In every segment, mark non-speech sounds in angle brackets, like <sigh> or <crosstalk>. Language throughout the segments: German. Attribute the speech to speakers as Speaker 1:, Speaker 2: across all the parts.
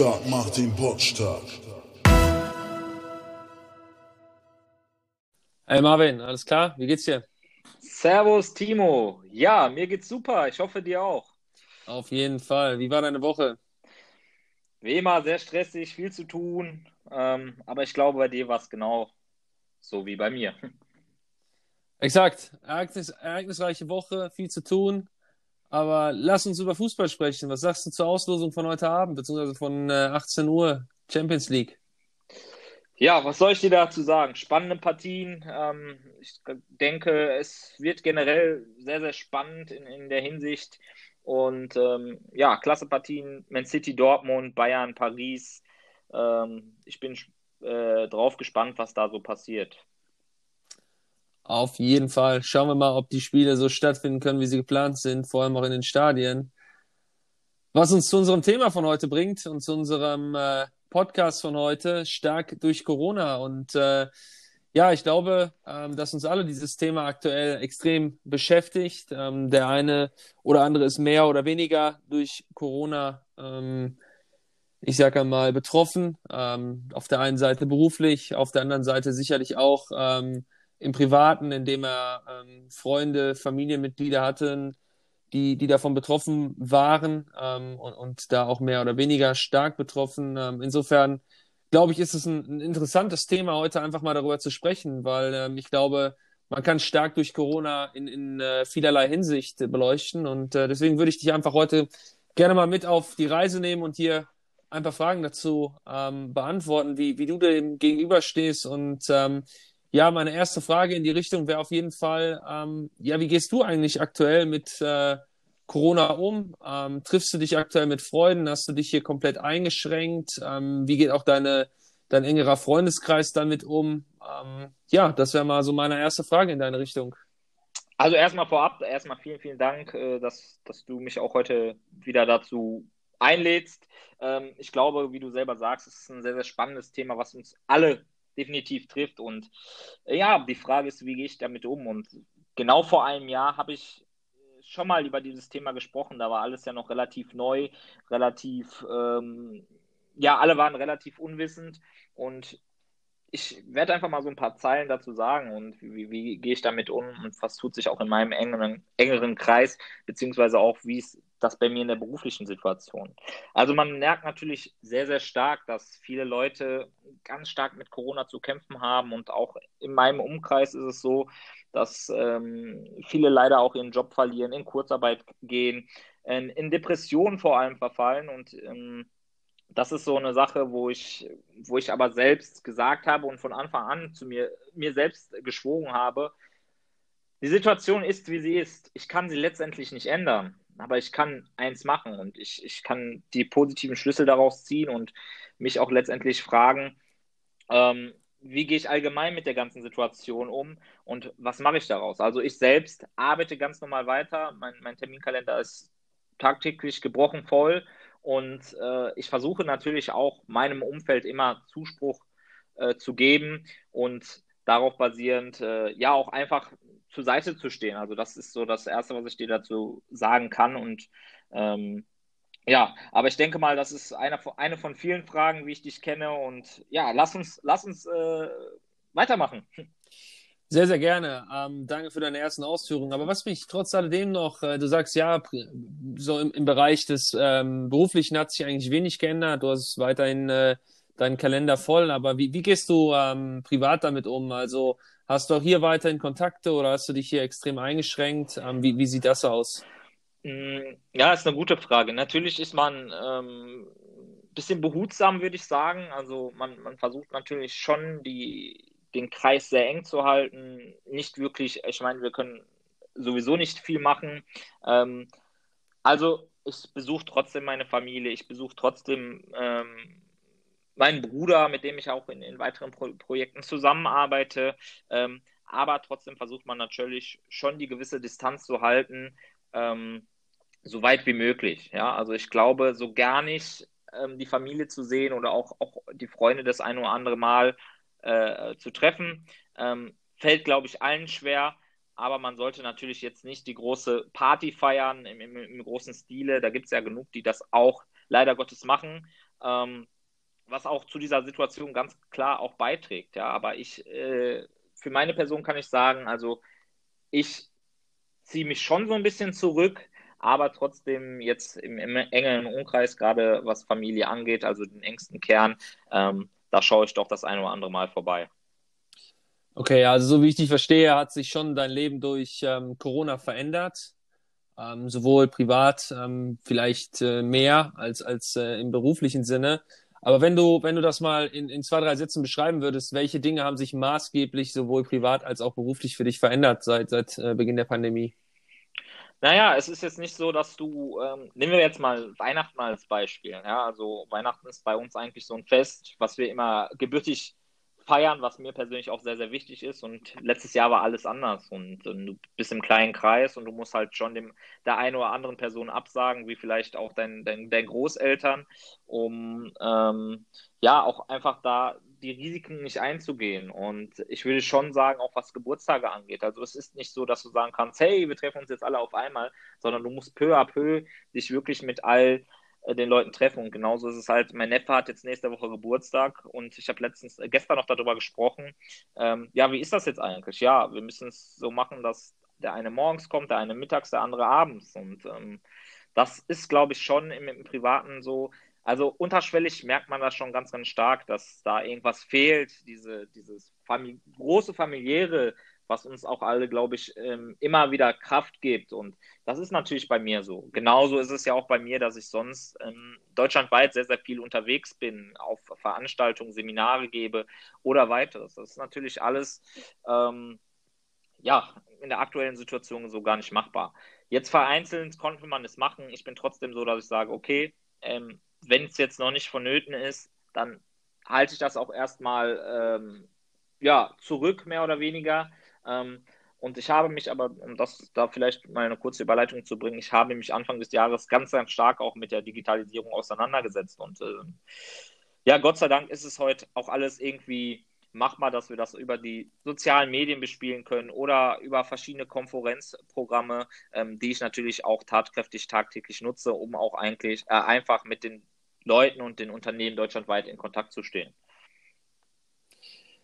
Speaker 1: Pottstark macht ihn pottstark.
Speaker 2: Hey Marvin, alles klar? Wie geht's dir?
Speaker 3: Servus Timo. Ja, mir geht's super. Ich hoffe dir auch.
Speaker 2: Auf jeden Fall. Wie war deine Woche?
Speaker 3: Wie immer, sehr stressig, viel zu tun. Ähm, aber ich glaube, bei dir war es genau so wie bei mir.
Speaker 2: Exakt. Ereignis, ereignisreiche Woche, viel zu tun. Aber lass uns über Fußball sprechen. Was sagst du zur Auslosung von heute Abend, beziehungsweise von äh, 18 Uhr Champions League?
Speaker 3: Ja, was soll ich dir dazu sagen? Spannende Partien. Ähm, ich denke, es wird generell sehr, sehr spannend in, in der Hinsicht. Und ähm, ja, klasse Partien. Man City, Dortmund, Bayern, Paris. Ähm, ich bin äh, drauf gespannt, was da so passiert.
Speaker 2: Auf jeden Fall. Schauen wir mal, ob die Spiele so stattfinden können, wie sie geplant sind, vor allem auch in den Stadien. Was uns zu unserem Thema von heute bringt und zu unserem äh, Podcast von heute, stark durch Corona. Und äh, ja, ich glaube, ähm, dass uns alle dieses Thema aktuell extrem beschäftigt. Ähm, der eine oder andere ist mehr oder weniger durch Corona ähm, ich sage einmal, betroffen. Ähm, auf der einen Seite beruflich, auf der anderen Seite sicherlich auch ähm, im Privaten, indem er ähm, Freunde, Familienmitglieder hatten, die, die davon betroffen waren ähm, und, und da auch mehr oder weniger stark betroffen. Ähm, insofern glaube ich, ist es ein, ein, interessantes Thema, heute einfach mal darüber zu sprechen, weil ähm, ich glaube, man kann stark durch Corona in, in äh, vielerlei Hinsicht beleuchten. Und äh, deswegen würde ich dich einfach heute gerne mal mit auf die Reise nehmen und hier ein paar Fragen dazu ähm, beantworten, wie, wie du dem gegenüberstehst. Und ähm, ja, meine erste Frage in die Richtung wäre auf jeden Fall, ähm, ja, wie gehst du eigentlich aktuell mit äh, Corona um? Ähm, triffst du dich aktuell mit Freunden? Hast du dich hier komplett eingeschränkt? Ähm, wie geht auch deine, dein engerer Freundeskreis damit um? Ähm, ja, das wäre mal so meine erste Frage in deine Richtung.
Speaker 3: Also erstmal vorab, erstmal vielen, vielen Dank, äh, dass, dass du mich auch heute wieder dazu einlädst. Ähm, ich glaube, wie du selber sagst, es ist ein sehr, sehr spannendes Thema, was uns alle definitiv trifft. Und äh, ja, die Frage ist, wie gehe ich damit um? Und genau vor einem Jahr habe ich schon mal über dieses Thema gesprochen. Da war alles ja noch relativ neu, relativ, ähm, ja, alle waren relativ unwissend. Und ich werde einfach mal so ein paar Zeilen dazu sagen und wie, wie, gehe ich damit um und was tut sich auch in meinem engeren, engeren Kreis, beziehungsweise auch, wie es das bei mir in der beruflichen Situation. Also man merkt natürlich sehr, sehr stark, dass viele Leute ganz stark mit Corona zu kämpfen haben und auch in meinem Umkreis ist es so, dass ähm, viele leider auch ihren Job verlieren, in Kurzarbeit gehen, in, in Depressionen vor allem verfallen und ähm, das ist so eine Sache, wo ich, wo ich aber selbst gesagt habe und von Anfang an zu mir, mir selbst geschworen habe, die Situation ist, wie sie ist. Ich kann sie letztendlich nicht ändern, aber ich kann eins machen und ich, ich kann die positiven Schlüssel daraus ziehen und mich auch letztendlich fragen, ähm, wie gehe ich allgemein mit der ganzen Situation um und was mache ich daraus? Also ich selbst arbeite ganz normal weiter, mein, mein Terminkalender ist tagtäglich gebrochen voll und äh, ich versuche natürlich auch meinem Umfeld immer Zuspruch äh, zu geben und darauf basierend, äh, ja, auch einfach zur Seite zu stehen. Also das ist so das Erste, was ich dir dazu sagen kann. Und ähm, ja, aber ich denke mal, das ist eine, eine von vielen Fragen, wie ich dich kenne. Und ja, lass uns, lass uns äh, weitermachen.
Speaker 2: Sehr, sehr gerne. Ähm, danke für deine ersten Ausführungen. Aber was mich trotz alledem noch, äh, du sagst ja, so im, im Bereich des ähm, Beruflichen hat sich eigentlich wenig geändert. Du hast weiterhin äh, deinen Kalender voll. Aber wie, wie gehst du ähm, privat damit um? Also hast du auch hier weiterhin Kontakte oder hast du dich hier extrem eingeschränkt? Ähm, wie, wie sieht das aus?
Speaker 3: Mm, ja, ist eine gute Frage. Natürlich ist man ähm, bisschen behutsam, würde ich sagen. Also man, man versucht natürlich schon die den Kreis sehr eng zu halten. Nicht wirklich, ich meine, wir können sowieso nicht viel machen. Ähm, also ich besuche trotzdem meine Familie, ich besuche trotzdem ähm, meinen Bruder, mit dem ich auch in, in weiteren Pro Projekten zusammenarbeite. Ähm, aber trotzdem versucht man natürlich schon die gewisse Distanz zu halten, ähm, so weit wie möglich. Ja, also ich glaube, so gar nicht ähm, die Familie zu sehen oder auch, auch die Freunde das ein oder andere Mal äh, zu treffen. Ähm, fällt, glaube ich, allen schwer, aber man sollte natürlich jetzt nicht die große Party feiern im, im, im großen Stile. Da gibt es ja genug, die das auch leider Gottes machen. ähm, was auch zu dieser Situation ganz klar auch beiträgt. Ja, aber ich, äh, für meine Person kann ich sagen, also ich ziehe mich schon so ein bisschen zurück, aber trotzdem jetzt im, im engeren Umkreis, gerade was Familie angeht, also den engsten Kern, ähm, da schaue ich doch das ein oder andere Mal vorbei.
Speaker 2: Okay, also so wie ich dich verstehe, hat sich schon dein Leben durch ähm, Corona verändert. Ähm, sowohl privat ähm, vielleicht äh, mehr als, als äh, im beruflichen Sinne. Aber wenn du, wenn du das mal in, in zwei, drei Sätzen beschreiben würdest, welche Dinge haben sich maßgeblich sowohl privat als auch beruflich für dich verändert seit, seit äh, Beginn der Pandemie?
Speaker 3: Naja, es ist jetzt nicht so, dass du, ähm, nehmen wir jetzt mal Weihnachten als Beispiel. Ja, also Weihnachten ist bei uns eigentlich so ein Fest, was wir immer gebürtig feiern, was mir persönlich auch sehr, sehr wichtig ist. Und letztes Jahr war alles anders. Und, und du bist im kleinen Kreis und du musst halt schon dem, der einen oder anderen Person absagen, wie vielleicht auch dein, dein, dein Großeltern, um ähm, ja auch einfach da die Risiken nicht einzugehen. Und ich würde schon sagen, auch was Geburtstage angeht. Also es ist nicht so, dass du sagen kannst, hey, wir treffen uns jetzt alle auf einmal, sondern du musst peu à peu dich wirklich mit all äh, den Leuten treffen. Und genauso ist es halt, mein Neffe hat jetzt nächste Woche Geburtstag und ich habe letztens, äh, gestern noch darüber gesprochen. Ähm, ja, wie ist das jetzt eigentlich? Ja, wir müssen es so machen, dass der eine morgens kommt, der eine mittags, der andere abends. Und ähm, das ist, glaube ich, schon im, im Privaten so, also unterschwellig merkt man das schon ganz, ganz stark, dass da irgendwas fehlt, diese, dieses Famili große familiäre, was uns auch alle, glaube ich, ähm, immer wieder Kraft gibt. Und das ist natürlich bei mir so. Genauso ist es ja auch bei mir, dass ich sonst ähm, deutschlandweit sehr, sehr viel unterwegs bin, auf Veranstaltungen, Seminare gebe oder weiteres. Das ist natürlich alles, ähm, ja, in der aktuellen Situation so gar nicht machbar. Jetzt vereinzelt konnte man es machen. Ich bin trotzdem so, dass ich sage, okay, ähm, wenn es jetzt noch nicht vonnöten ist, dann halte ich das auch erstmal ähm, ja, zurück, mehr oder weniger. Ähm, und ich habe mich aber, um das da vielleicht mal eine kurze Überleitung zu bringen, ich habe mich Anfang des Jahres ganz, ganz stark auch mit der Digitalisierung auseinandergesetzt. Und äh, ja, Gott sei Dank ist es heute auch alles irgendwie machbar, dass wir das über die sozialen Medien bespielen können oder über verschiedene Konferenzprogramme, ähm, die ich natürlich auch tatkräftig tagtäglich nutze, um auch eigentlich äh, einfach mit den Leuten und den Unternehmen deutschlandweit in Kontakt zu stehen.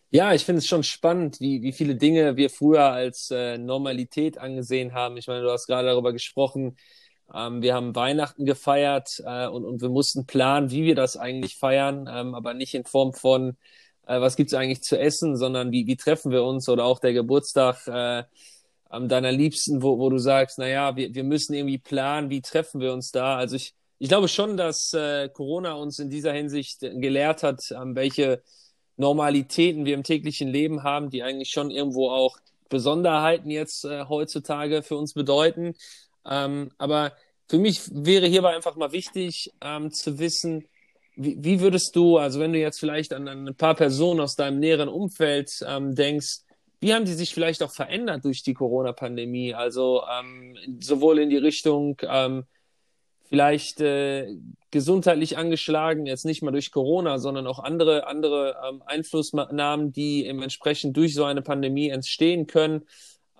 Speaker 2: Ja, ich finde es schon spannend, wie, wie viele Dinge wir früher als äh, Normalität angesehen haben. Ich meine, du hast gerade darüber gesprochen. Ähm, wir haben Weihnachten gefeiert äh, und, und wir mussten planen, wie wir das eigentlich feiern, ähm, aber nicht in Form von, äh, was gibt's eigentlich zu essen, sondern wie, wie treffen wir uns oder auch der Geburtstag äh, deiner Liebsten, wo, wo du sagst, na ja, wir, wir müssen irgendwie planen, wie treffen wir uns da. Also ich, ich glaube schon, dass äh, Corona uns in dieser Hinsicht gelehrt hat, ähm, welche Normalitäten wir im täglichen Leben haben, die eigentlich schon irgendwo auch Besonderheiten jetzt äh, heutzutage für uns bedeuten. Ähm, aber für mich wäre hierbei einfach mal wichtig ähm, zu wissen, wie, wie, würdest du, also wenn du jetzt vielleicht an, an ein paar Personen aus deinem näheren Umfeld ähm, denkst, wie haben die sich vielleicht auch verändert durch die Corona-Pandemie? Also ähm, sowohl in die Richtung, ähm, vielleicht äh, gesundheitlich angeschlagen, jetzt nicht mal durch Corona, sondern auch andere, andere ähm, Einflussnahmen, die eben entsprechend durch so eine Pandemie entstehen können.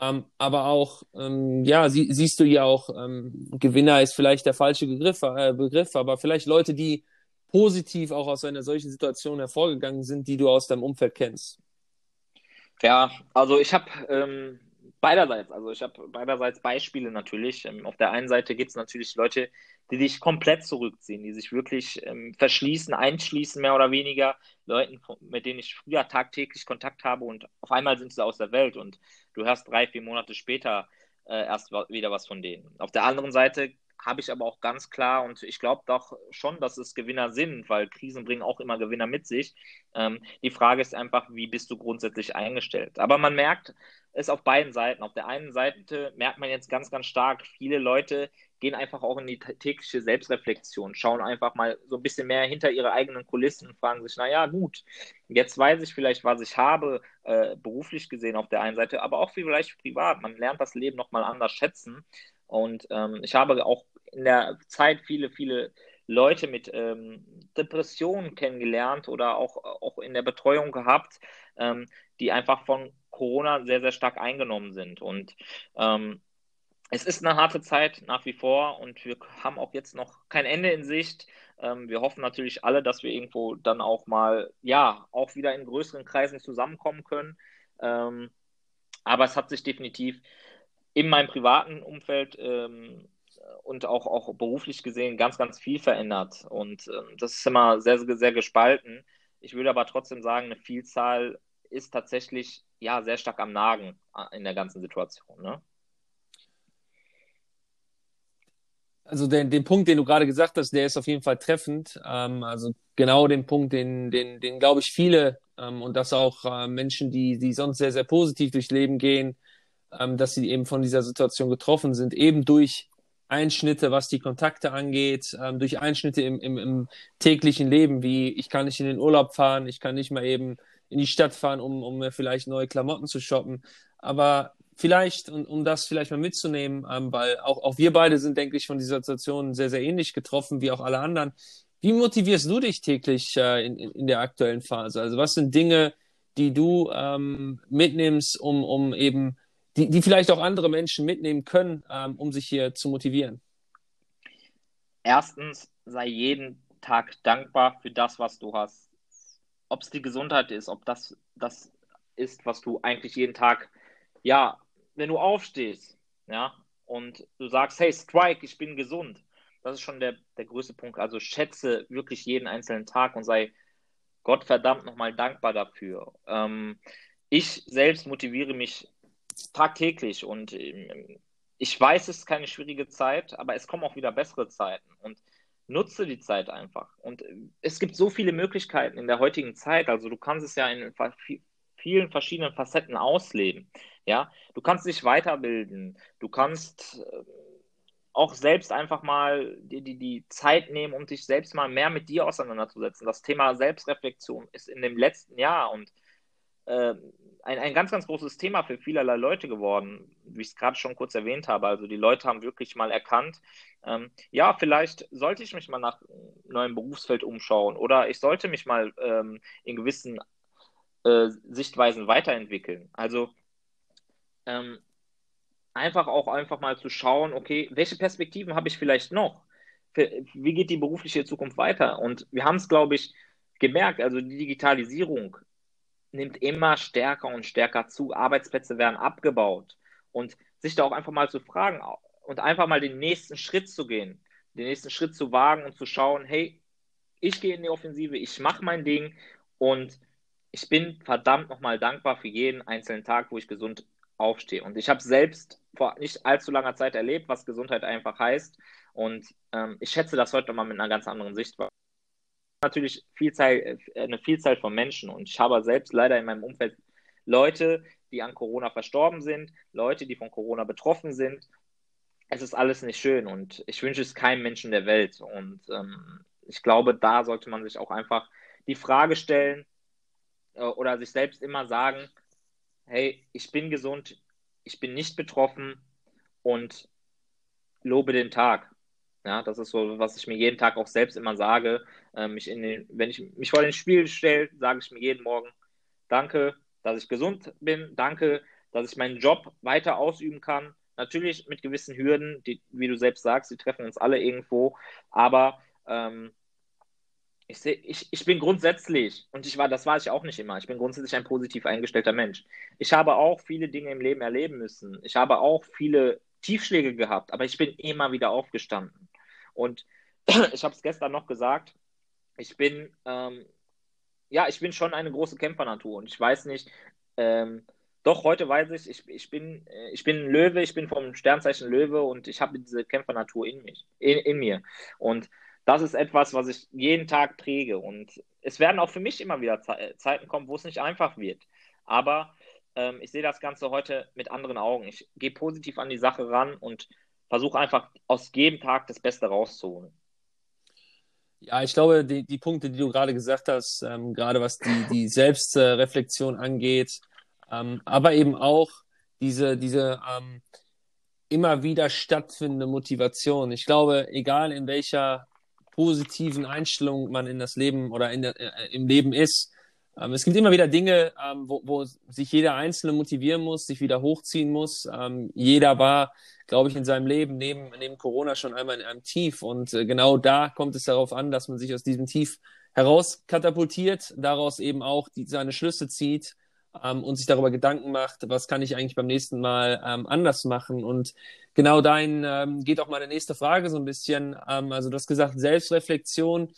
Speaker 2: Ähm, aber auch, ähm, ja, sie, siehst du ja auch, ähm, Gewinner ist vielleicht der falsche Begriff, äh, Begriff, aber vielleicht Leute, die positiv auch aus einer solchen Situation hervorgegangen sind, die du aus deinem Umfeld kennst.
Speaker 3: Ja, also ich habe ähm, beiderseits, also ich habe beiderseits Beispiele natürlich. Ähm, auf der einen Seite gibt es natürlich Leute, die sich komplett zurückziehen, die sich wirklich ähm, verschließen, einschließen, mehr oder weniger. Leuten, mit denen ich früher tagtäglich Kontakt habe und auf einmal sind sie aus der Welt und du hörst drei, vier Monate später äh, erst wieder was von denen. Auf der anderen Seite habe ich aber auch ganz klar und ich glaube doch schon, dass es Gewinner sind, weil Krisen bringen auch immer Gewinner mit sich. Ähm, die Frage ist einfach, wie bist du grundsätzlich eingestellt? Aber man merkt es auf beiden Seiten. Auf der einen Seite merkt man jetzt ganz, ganz stark, viele Leute gehen einfach auch in die tägliche Selbstreflexion, schauen einfach mal so ein bisschen mehr hinter ihre eigenen Kulissen und fragen sich, naja, gut, jetzt weiß ich vielleicht, was ich habe, äh, beruflich gesehen auf der einen Seite, aber auch vielleicht privat. Man lernt das Leben nochmal anders schätzen. Und ähm, ich habe auch in der Zeit viele, viele Leute mit ähm, Depressionen kennengelernt oder auch, auch in der Betreuung gehabt, ähm, die einfach von Corona sehr, sehr stark eingenommen sind. Und ähm, es ist eine harte Zeit nach wie vor und wir haben auch jetzt noch kein Ende in Sicht. Ähm, wir hoffen natürlich alle, dass wir irgendwo dann auch mal, ja, auch wieder in größeren Kreisen zusammenkommen können. Ähm, aber es hat sich definitiv in meinem privaten Umfeld ähm, und auch, auch beruflich gesehen ganz, ganz viel verändert. Und ähm, das ist immer sehr, sehr, sehr gespalten. Ich würde aber trotzdem sagen, eine Vielzahl ist tatsächlich ja sehr stark am Nagen in der ganzen Situation. Ne?
Speaker 2: Also den, den Punkt, den du gerade gesagt hast, der ist auf jeden Fall treffend. Ähm, also genau den Punkt, den, den, den glaube ich viele ähm, und das auch äh, Menschen, die, die sonst sehr, sehr positiv durchs Leben gehen, ähm, dass sie eben von dieser Situation getroffen sind, eben durch Einschnitte, was die Kontakte angeht, ähm, durch Einschnitte im, im, im täglichen Leben, wie ich kann nicht in den Urlaub fahren, ich kann nicht mal eben in die Stadt fahren, um, um mir vielleicht neue Klamotten zu shoppen. Aber vielleicht, und um das vielleicht mal mitzunehmen, ähm, weil auch, auch wir beide sind, denke ich, von dieser Situation sehr, sehr ähnlich getroffen, wie auch alle anderen. Wie motivierst du dich täglich äh, in, in, der aktuellen Phase? Also was sind Dinge, die du ähm, mitnimmst, um, um eben, die, die vielleicht auch andere Menschen mitnehmen können, ähm, um sich hier zu motivieren?
Speaker 3: Erstens, sei jeden Tag dankbar für das, was du hast. Ob es die Gesundheit ist, ob das das ist, was du eigentlich jeden Tag ja wenn du aufstehst, ja, und du sagst, hey, Strike, ich bin gesund, das ist schon der, der größte Punkt. Also schätze wirklich jeden einzelnen Tag und sei Gott verdammt nochmal dankbar dafür. Ähm, ich selbst motiviere mich tagtäglich und ähm, ich weiß, es ist keine schwierige Zeit, aber es kommen auch wieder bessere Zeiten und nutze die Zeit einfach. Und es gibt so viele Möglichkeiten in der heutigen Zeit. Also du kannst es ja in vielen verschiedenen Facetten ausleben. Ja, du kannst dich weiterbilden, du kannst äh, auch selbst einfach mal die, die, die Zeit nehmen, um dich selbst mal mehr mit dir auseinanderzusetzen. Das Thema Selbstreflexion ist in dem letzten Jahr und äh, ein, ein ganz, ganz großes Thema für vielerlei Leute geworden, wie ich es gerade schon kurz erwähnt habe. Also die Leute haben wirklich mal erkannt, ähm, ja, vielleicht sollte ich mich mal nach einem neuen Berufsfeld umschauen oder ich sollte mich mal ähm, in gewissen äh, Sichtweisen weiterentwickeln. Also ähm, einfach auch einfach mal zu schauen, okay, welche Perspektiven habe ich vielleicht noch? Wie geht die berufliche Zukunft weiter? Und wir haben es, glaube ich, gemerkt, also die Digitalisierung nimmt immer stärker und stärker zu, Arbeitsplätze werden abgebaut und sich da auch einfach mal zu fragen und einfach mal den nächsten Schritt zu gehen, den nächsten Schritt zu wagen und zu schauen, hey, ich gehe in die Offensive, ich mache mein Ding und ich bin verdammt nochmal dankbar für jeden einzelnen Tag, wo ich gesund aufstehe. Und ich habe selbst vor nicht allzu langer Zeit erlebt, was Gesundheit einfach heißt. Und ähm, ich schätze das heute mal mit einer ganz anderen Sichtweise. Natürlich Vielzahl, äh, eine Vielzahl von Menschen. Und ich habe selbst leider in meinem Umfeld Leute, die an Corona verstorben sind, Leute, die von Corona betroffen sind. Es ist alles nicht schön und ich wünsche es keinem Menschen der Welt. Und ähm, ich glaube, da sollte man sich auch einfach die Frage stellen äh, oder sich selbst immer sagen, hey, ich bin gesund, ich bin nicht betroffen und lobe den Tag. Ja, das ist so, was ich mir jeden Tag auch selbst immer sage. Ähm, mich in den, wenn ich mich vor den Spiel stelle, sage ich mir jeden Morgen, danke, dass ich gesund bin, danke, dass ich meinen Job weiter ausüben kann. Natürlich mit gewissen Hürden, die, wie du selbst sagst, die treffen uns alle irgendwo, aber ähm, ich, seh, ich, ich bin grundsätzlich, und ich war, das war ich auch nicht immer, ich bin grundsätzlich ein positiv eingestellter Mensch. Ich habe auch viele Dinge im Leben erleben müssen. Ich habe auch viele Tiefschläge gehabt, aber ich bin immer wieder aufgestanden. Und <clears throat> ich habe es gestern noch gesagt, ich bin, ähm, ja, ich bin schon eine große Kämpfernatur und ich weiß nicht, ähm, doch, heute weiß ich, ich, ich, bin, äh, ich bin Löwe, ich bin vom Sternzeichen Löwe und ich habe diese Kämpfernatur in, mich, in, in mir. Und das ist etwas, was ich jeden Tag präge. Und es werden auch für mich immer wieder Zeiten kommen, wo es nicht einfach wird. Aber ähm, ich sehe das Ganze heute mit anderen Augen. Ich gehe positiv an die Sache ran und versuche einfach aus jedem Tag das Beste rauszuholen.
Speaker 2: Ja, ich glaube, die, die Punkte, die du gerade gesagt hast, ähm, gerade was die, die Selbstreflexion angeht, ähm, aber eben auch diese, diese ähm, immer wieder stattfindende Motivation. Ich glaube, egal in welcher positiven Einstellung man in das Leben oder in der, äh, im Leben ist, Ähm, es gibt immer wieder Dinge, ähm, wo, wo sich jeder Einzelne motivieren muss, sich wieder hochziehen muss. Ähm, jeder war, glaube ich, in seinem Leben neben, neben Corona schon einmal in einem Tief. Und äh, genau da kommt es darauf an, dass man sich aus diesem Tief herauskatapultiert, daraus eben auch die, seine Schlüsse zieht ähm, und sich darüber Gedanken macht, was kann ich eigentlich beim nächsten Mal ähm, anders machen. Und genau dahin ähm, geht auch meine nächste Frage so ein bisschen. Ähm, also du hast gesagt, Selbstreflexion.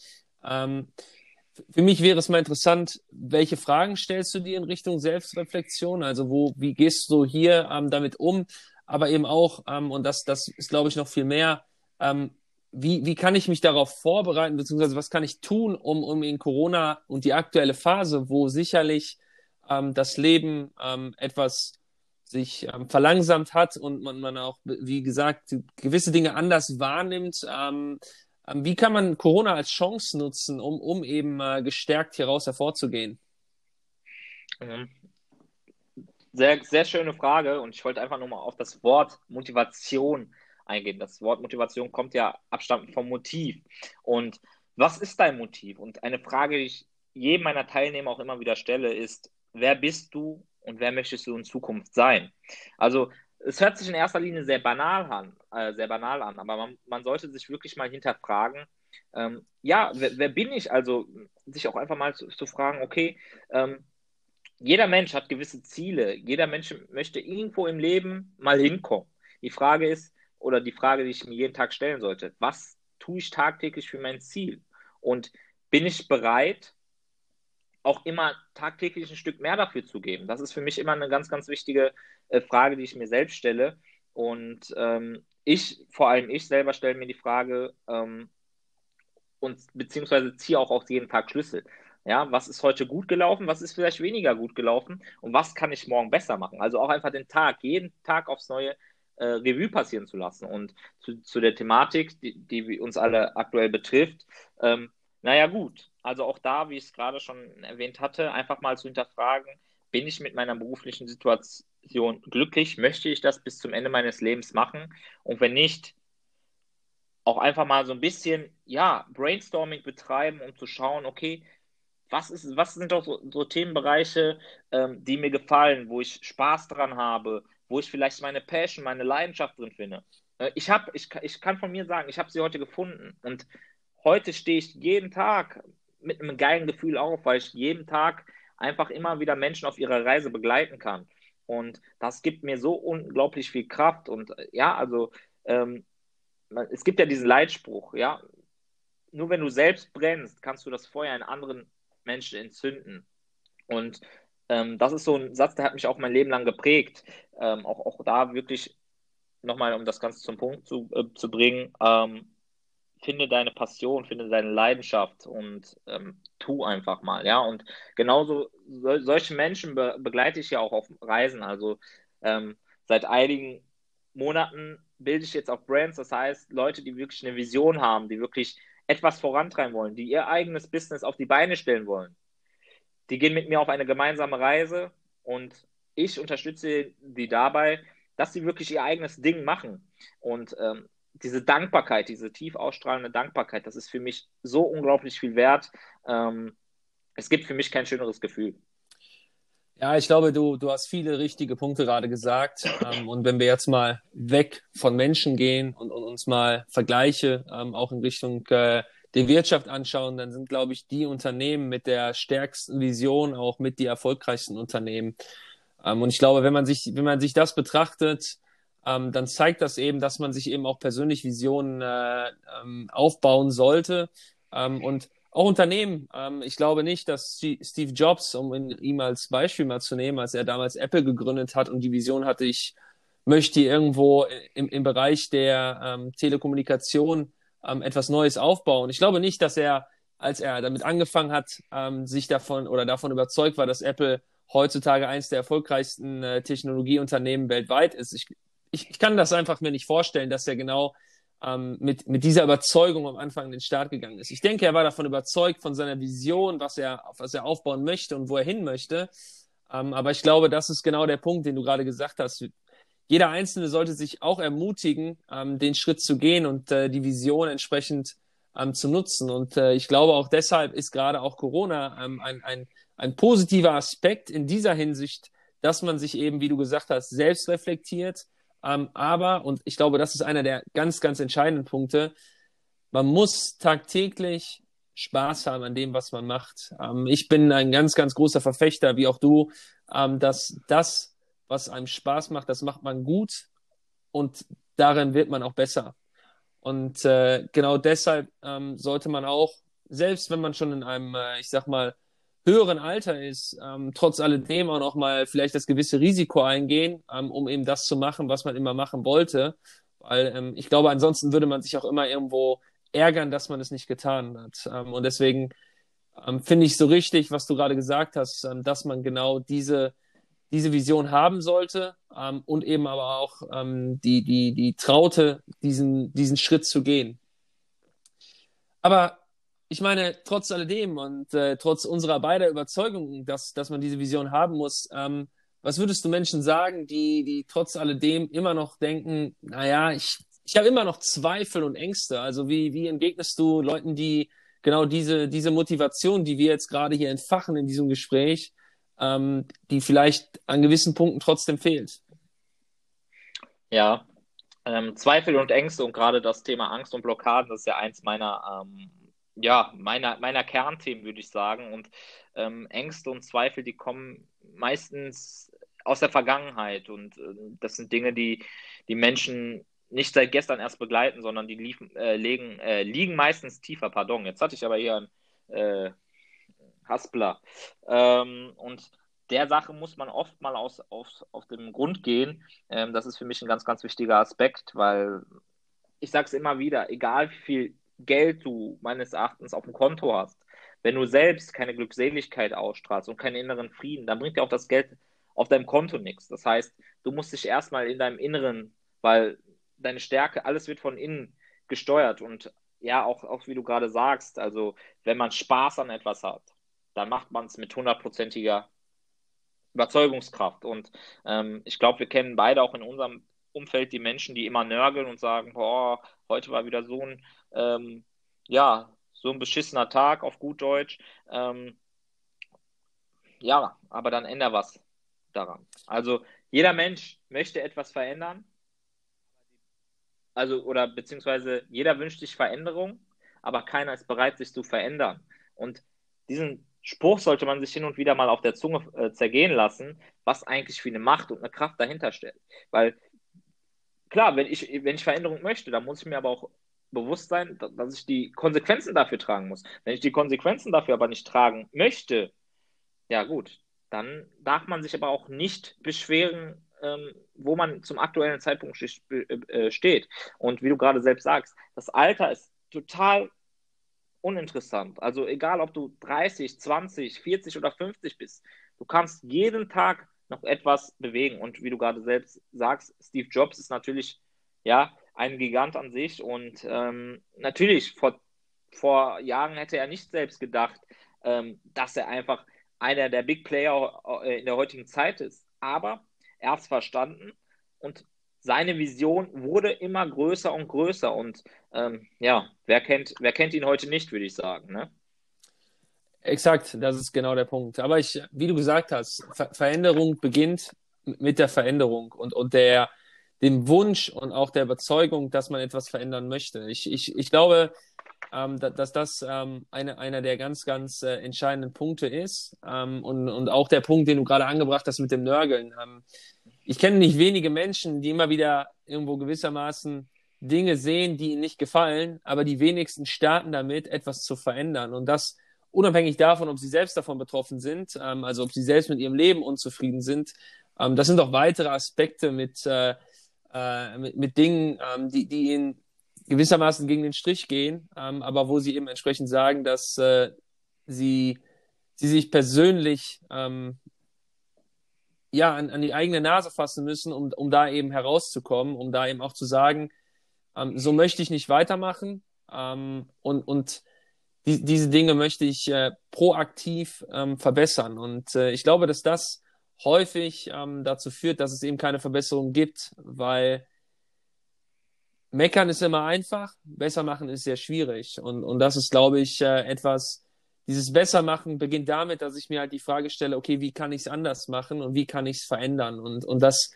Speaker 2: Für mich wäre es mal interessant, welche Fragen stellst du dir in Richtung Selbstreflexion? Also wo, wie gehst du hier ähm, damit um? Aber eben auch, ähm, und das, das ist, glaube ich, noch viel mehr, ähm, wie, wie kann ich mich darauf vorbereiten, beziehungsweise was kann ich tun, um, um in Corona und die aktuelle Phase, wo sicherlich ähm, das Leben ähm, etwas sich ähm, verlangsamt hat und man, man auch, wie gesagt, gewisse Dinge anders wahrnimmt, ähm, wie kann man Corona als Chance nutzen, um, um eben äh, gestärkt hieraus hervorzugehen?
Speaker 3: Mhm. Sehr, sehr schöne Frage und ich wollte einfach nur mal auf das Wort Motivation eingehen. Das Wort Motivation kommt ja abstammend vom Motiv. Und was ist dein Motiv? Und eine Frage, die ich jedem meiner Teilnehmer auch immer wieder stelle, ist, wer bist du und wer möchtest du in Zukunft sein? Also es hört sich in erster Linie sehr banal an, äh, sehr banal an, aber man, man, sollte sich wirklich mal hinterfragen, ähm, ja, wer, wer, bin ich? Also sich auch einfach mal zu, zu fragen, okay, ähm, jeder Mensch hat gewisse Ziele, jeder Mensch möchte irgendwo im Leben mal hinkommen. Die Frage ist, oder die Frage, die ich mir jeden Tag stellen sollte, was tue ich tagtäglich für mein Ziel? Und bin ich bereit, auch immer tagtäglich ein Stück mehr dafür zu geben? Das ist für mich immer eine ganz, ganz wichtige äh, Frage, die ich mir selbst stelle. Und ähm, ich, vor allem ich selber, stelle mir die Frage ähm, und beziehungsweise ziehe auch aus jeden Tag Schlüssel. Ja, was ist heute gut gelaufen, was ist vielleicht weniger gut gelaufen und was kann ich morgen besser machen? Also auch einfach den Tag, jeden Tag aufs Neue äh, Revue passieren zu lassen. Und zu, zu der Thematik, die, die uns alle aktuell betrifft, ähm, naja gut, also auch da, wie ich es gerade schon erwähnt hatte, einfach mal zu hinterfragen, bin ich mit meiner beruflichen Situation glücklich? Möchte ich das bis zum Ende meines Lebens machen? Und wenn nicht, auch einfach mal so ein bisschen, ja, Brainstorming betreiben, um zu schauen, okay, was, ist, was sind doch so, so Themenbereiche, ähm, die mir gefallen, wo ich Spaß dran habe, wo ich vielleicht meine Passion, meine Leidenschaft drin finde. Äh, ich, hab, ich, ich kann von mir sagen, ich habe sie heute gefunden. Und heute stehe ich jeden Tag mit einem geilen Gefühl auf, weil ich jeden Tag einfach immer wieder Menschen auf ihrer Reise begleiten kann. Und das gibt mir so unglaublich viel Kraft. Und äh, ja, also ähm, es gibt ja diesen Leitspruch, ja, nur wenn du selbst brennst, kannst du das Feuer in anderen Menschen entzünden. Und ähm, das ist so ein Satz, der hat mich auch mein Leben lang geprägt. Ähm, auch, auch da wirklich nochmal, um das Ganze zum Punkt zu, äh, zu bringen, ähm, finde deine Passion, finde deine Leidenschaft und ähm, tu einfach mal, ja. Und genauso so, solche Menschen be begleite ich ja auch auf Reisen. Also ähm, seit einigen Monaten bilde ich jetzt auch Brands, das heißt Leute, die wirklich eine Vision haben, die wirklich etwas vorantreiben wollen, die ihr eigenes Business auf die Beine stellen wollen. Die gehen mit mir auf eine gemeinsame Reise und ich unterstütze die dabei, dass sie wirklich ihr eigenes Ding machen. Und ähm, diese Dankbarkeit, diese tief ausstrahlende Dankbarkeit, das ist für mich so unglaublich viel wert. Ähm, es gibt für mich kein schöneres Gefühl.
Speaker 2: Ja, ich glaube, du, du hast viele richtige Punkte gerade gesagt. Ähm, und wenn wir jetzt mal weg von Menschen gehen und, und uns mal Vergleiche ähm, auch in Richtung äh, der Wirtschaft anschauen, dann sind, glaube ich, die Unternehmen mit der stärksten Vision auch mit die erfolgreichsten Unternehmen. Ähm, und ich glaube, wenn man sich, wenn man sich das betrachtet, ähm, dann zeigt das eben, dass man sich eben auch persönlich Visionen äh, ähm, aufbauen sollte. Ähm, und auch Unternehmen. Ähm, ich glaube nicht, dass Steve Jobs, um ihn, ihm als Beispiel mal zu nehmen, als er damals Apple gegründet hat und die Vision hatte, ich möchte irgendwo im, im Bereich der ähm, Telekommunikation ähm, etwas Neues aufbauen. Ich glaube nicht, dass er, als er damit angefangen hat, sich davon oder davon überzeugt war, dass Apple heutzutage eines der erfolgreichsten äh, Technologieunternehmen weltweit ist. Ich, ich, ich kann das einfach mir nicht vorstellen, dass er genau ähm, mit, mit dieser Überzeugung am Anfang in den Start gegangen ist. Ich denke, er war davon überzeugt, von seiner Vision, was er, was er aufbauen möchte und wo er hin möchte. Ähm, aber ich glaube, das ist genau der Punkt, den du gerade gesagt hast. Jeder Einzelne sollte sich auch ermutigen, ähm, den Schritt zu gehen und äh, die Vision entsprechend ähm, zu nutzen. Und äh, ich glaube, auch deshalb ist gerade auch Corona ähm, ein, ein, ein positiver Aspekt in dieser Hinsicht, dass man sich eben, wie du gesagt hast, selbst reflektiert. Ähm, aber, und ich glaube, das ist einer der ganz, ganz entscheidenden Punkte, man muss tagtäglich Spaß haben an dem, was man macht. Ähm, ich bin ein ganz, ganz großer Verfechter, wie auch du, ähm, dass das, was einem Spaß macht, das macht man gut und darin wird man auch besser. Und äh, genau deshalb ähm, sollte man auch, selbst wenn man schon in einem, äh, ich sag mal, höheren Alter ist, ähm, trotz alledem auch noch mal vielleicht das gewisse Risiko eingehen, ähm, um eben das zu machen, was man immer machen wollte. Weil ähm, ich glaube, ansonsten würde man sich auch immer irgendwo ärgern, dass man es nicht getan hat. Ähm, und deswegen ähm, finde ich so richtig, was du gerade gesagt hast, ähm, dass man genau diese, diese Vision haben sollte und eben aber auch die, die, die Traute, diesen, diesen Schritt zu gehen. Aber ich meine, trotz alledem und äh, trotz unserer beider Überzeugung, dass, dass man diese Vision haben muss, ähm, was würdest du Menschen sagen, die, die trotz alledem immer noch denken, naja, ich, ich habe immer noch Zweifel und Ängste. Also wie, wie entgegnest du Leuten, die genau diese, diese Motivation, die wir jetzt gerade hier entfachen in diesem Gespräch, ähm, die vielleicht an gewissen Punkten trotzdem fehlt?
Speaker 3: Ja, ähm, Zweifel und Ängste und gerade das Thema Angst und Blockaden, das ist ja eins meiner, ähm, ja, meiner, meiner Kernthemen, würde ich sagen. Und ähm, Ängste und Zweifel, die kommen meistens aus der Vergangenheit und äh, das sind Dinge, die die Menschen nicht seit gestern erst begleiten, sondern die liefen, äh, legen, äh, liegen meistens tiefer. Pardon, jetzt hatte ich aber hier einen äh, Haspler. Ähm, und der Sache muss man oft mal aus, auf, auf den Grund gehen. Ähm, das ist für mich ein ganz, ganz wichtiger Aspekt, weil ich sage es immer wieder, egal wie viel Geld du meines Erachtens auf dem Konto hast, wenn du selbst keine Glückseligkeit ausstrahlst und keinen inneren Frieden, dann bringt dir auch das Geld auf deinem Konto nichts. Das heißt, du musst dich erstmal in deinem Inneren, weil deine Stärke, alles wird von innen gesteuert und ja, auch, auch wie du gerade sagst, also wenn man Spaß an etwas hat, dann macht man es mit hundertprozentiger Überzeugungskraft. Und ähm, ich glaube, wir kennen beide auch in unserem Umfeld die Menschen, die immer nörgeln und sagen, boah, heute war wieder so ein, ähm, ja, so ein beschissener Tag auf gut Deutsch. Ähm, ja, aber dann änder was daran. Also jeder Mensch möchte etwas verändern. Also, oder beziehungsweise jeder wünscht sich Veränderung, aber keiner ist bereit, sich zu verändern. Und diesen Spruch sollte man sich hin und wieder mal auf der Zunge äh, zergehen lassen, was eigentlich für eine Macht und eine Kraft dahinter stellt. Weil klar, wenn ich, wenn ich Veränderung möchte, dann muss ich mir aber auch bewusst sein, dass ich die Konsequenzen dafür tragen muss. Wenn ich die Konsequenzen dafür aber nicht tragen möchte, ja gut, dann darf man sich aber auch nicht beschweren, ähm, wo man zum aktuellen Zeitpunkt äh, steht. Und wie du gerade selbst sagst, das Alter ist total uninteressant. Also egal, ob du 30, 20, 40 oder 50 bist, du kannst jeden Tag noch etwas bewegen. Und wie du gerade selbst sagst, Steve Jobs ist natürlich ja ein Gigant an sich und ähm, natürlich vor, vor Jahren hätte er nicht selbst gedacht, ähm, dass er einfach einer der Big Player äh, in der heutigen Zeit ist. Aber er hat es verstanden und seine Vision wurde immer größer und größer. Und ähm, ja, wer kennt, wer kennt ihn heute nicht, würde ich sagen. Ne?
Speaker 2: Exakt, das ist genau der Punkt. Aber ich, wie du gesagt hast, Ver Veränderung beginnt mit der Veränderung und, und der, dem Wunsch und auch der Überzeugung, dass man etwas verändern möchte. Ich, ich, ich glaube, ähm, da, dass das ähm, eine, einer der ganz, ganz äh, entscheidenden Punkte ist. Ähm, und, und auch der Punkt, den du gerade angebracht hast mit dem Nörgeln. Ähm, ich kenne nicht wenige Menschen, die immer wieder irgendwo gewissermaßen Dinge sehen, die ihnen nicht gefallen, aber die wenigsten starten damit, etwas zu verändern. Und das unabhängig davon, ob sie selbst davon betroffen sind, ähm, also ob sie selbst mit ihrem Leben unzufrieden sind. Ähm, das sind auch weitere Aspekte mit, äh, äh, mit, mit, Dingen, ähm, die, die ihnen gewissermaßen gegen den Strich gehen, ähm, aber wo sie eben entsprechend sagen, dass äh, sie, sie sich persönlich ähm, ja, an, an die eigene Nase fassen müssen, um, um da eben herauszukommen, um da eben auch zu sagen, ähm, so möchte ich nicht weitermachen ähm, und, und die, diese Dinge möchte ich äh, proaktiv ähm, verbessern. Und äh, ich glaube, dass das häufig ähm, dazu führt, dass es eben keine Verbesserung gibt, weil meckern ist immer einfach, besser machen ist sehr schwierig. Und, und das ist, glaube ich, äh, etwas, dieses Bessermachen beginnt damit, dass ich mir halt die Frage stelle, okay, wie kann ich es anders machen und wie kann ich es verändern? Und, und das,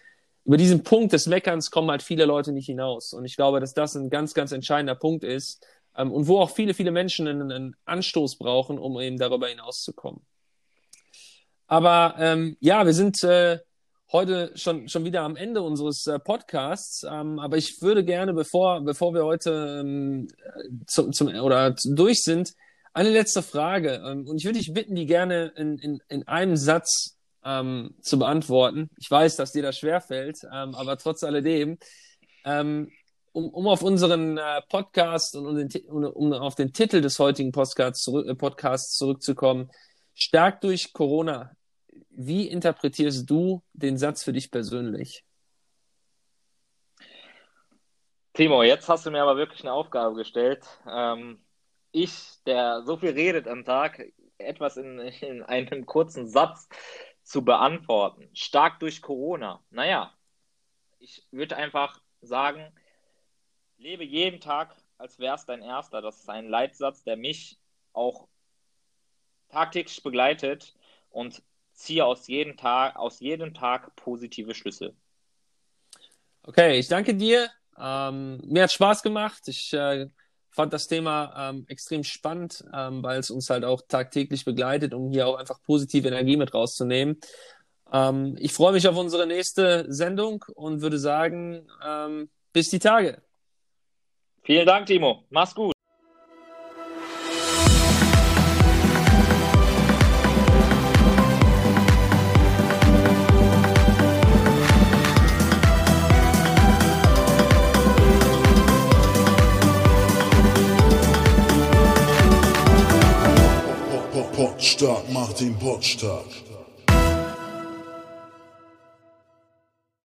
Speaker 2: über diesen Punkt des Meckerns kommen halt viele Leute nicht hinaus. Und ich glaube, dass das ein ganz, ganz entscheidender Punkt ist ähm, und wo auch viele, viele Menschen einen, einen Anstoß brauchen, um eben darüber hinauszukommen. Aber ähm, ja, wir sind äh, heute schon, schon wieder am Ende unseres äh, Podcasts. Ähm, aber ich würde gerne, bevor, bevor wir heute ähm, zum, zum, oder durch sind, eine letzte Frage. Ähm, und ich würde dich bitten, die gerne in, in, in einem Satz ähm, zu beantworten. Ich weiß, dass dir das schwerfällt, ähm, aber trotz alledem, ähm, um, um auf unseren äh, Podcast und um, den, um, um auf den Titel des heutigen Podcasts, zurück, äh, Podcasts zurückzukommen, stark durch Corona wie interpretierst du den Satz für dich persönlich?
Speaker 3: Timo, jetzt hast du mir aber wirklich eine Aufgabe gestellt. Ähm, ich, der so viel redet am Tag, etwas in, in einem kurzen Satz zu beantworten. Stark durch Corona. Naja, ich würde einfach sagen, lebe jeden Tag, als wäre es dein erster. Das ist ein Leitsatz, der mich auch tagtäglich begleitet und ziehe aus jedem Tag, aus jedem Tag positive Schlüsse.
Speaker 2: Okay, ich danke dir. Ähm, mir hat Spaß gemacht. Ich äh, fand das Thema ähm, extrem spannend, ähm, weil es uns halt auch tagtäglich begleitet, um hier auch einfach positive Energie mit rauszunehmen. Ähm, ich freue mich auf unsere nächste Sendung und würde sagen, ähm, bis die Tage.
Speaker 3: Vielen Dank, Timo. Mach's gut.
Speaker 1: Martin Potstark.